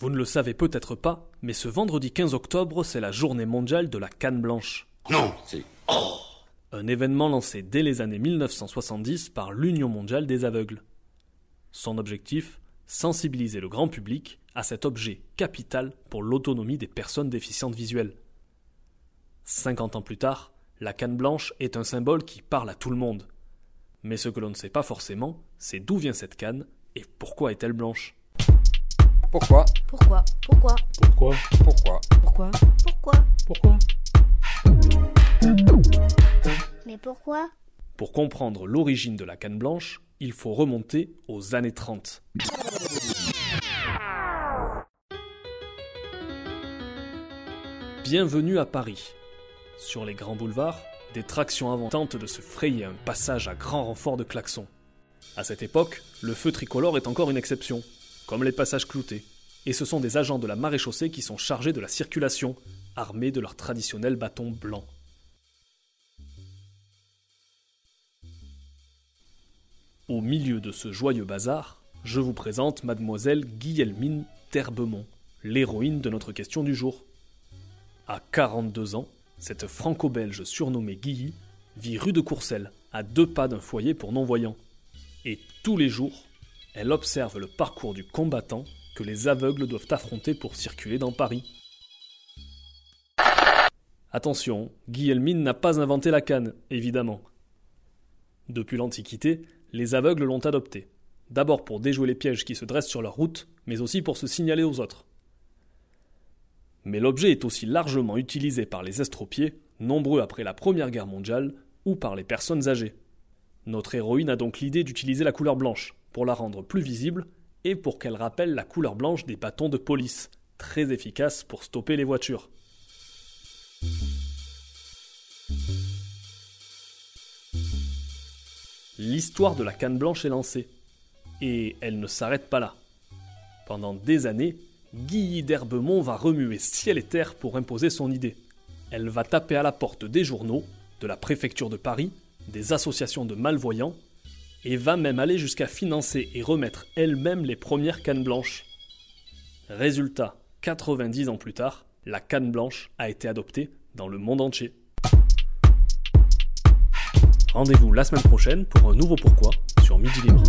Vous ne le savez peut-être pas, mais ce vendredi 15 octobre, c'est la journée mondiale de la canne blanche. Non, c'est. Un événement lancé dès les années 1970 par l'Union mondiale des aveugles. Son objectif Sensibiliser le grand public à cet objet capital pour l'autonomie des personnes déficientes visuelles. 50 ans plus tard, la canne blanche est un symbole qui parle à tout le monde. Mais ce que l'on ne sait pas forcément, c'est d'où vient cette canne et pourquoi est-elle blanche. Pourquoi Pourquoi Pourquoi Pourquoi Pourquoi Pourquoi Pourquoi Pourquoi Mais pourquoi Pour comprendre l'origine de la canne blanche, il faut remonter aux années 30. Bienvenue à Paris. Sur les grands boulevards, des tractions avant tentent de se frayer un passage à grand renfort de klaxons. À cette époque, le feu tricolore est encore une exception, comme les passages cloutés, et ce sont des agents de la maréchaussée qui sont chargés de la circulation, armés de leurs traditionnels bâtons blancs. Au milieu de ce joyeux bazar, je vous présente mademoiselle Guillemine Terbemont, l'héroïne de notre question du jour. À 42 ans, cette franco-belge surnommée Guilly vit rue de Courcelles, à deux pas d'un foyer pour non-voyants. Et tous les jours, elle observe le parcours du combattant que les aveugles doivent affronter pour circuler dans Paris. Attention, Guillemine n'a pas inventé la canne, évidemment. Depuis l'Antiquité, les aveugles l'ont adoptée. D'abord pour déjouer les pièges qui se dressent sur leur route, mais aussi pour se signaler aux autres. Mais l'objet est aussi largement utilisé par les estropiés, nombreux après la Première Guerre mondiale, ou par les personnes âgées. Notre héroïne a donc l'idée d'utiliser la couleur blanche, pour la rendre plus visible, et pour qu'elle rappelle la couleur blanche des bâtons de police, très efficace pour stopper les voitures. L'histoire de la canne blanche est lancée. Et elle ne s'arrête pas là. Pendant des années, Guilly d'Herbemont va remuer ciel et terre pour imposer son idée. Elle va taper à la porte des journaux, de la préfecture de Paris, des associations de malvoyants, et va même aller jusqu'à financer et remettre elle-même les premières cannes blanches. Résultat, 90 ans plus tard, la canne blanche a été adoptée dans le monde entier. Rendez-vous la semaine prochaine pour un nouveau pourquoi sur Midi Libre.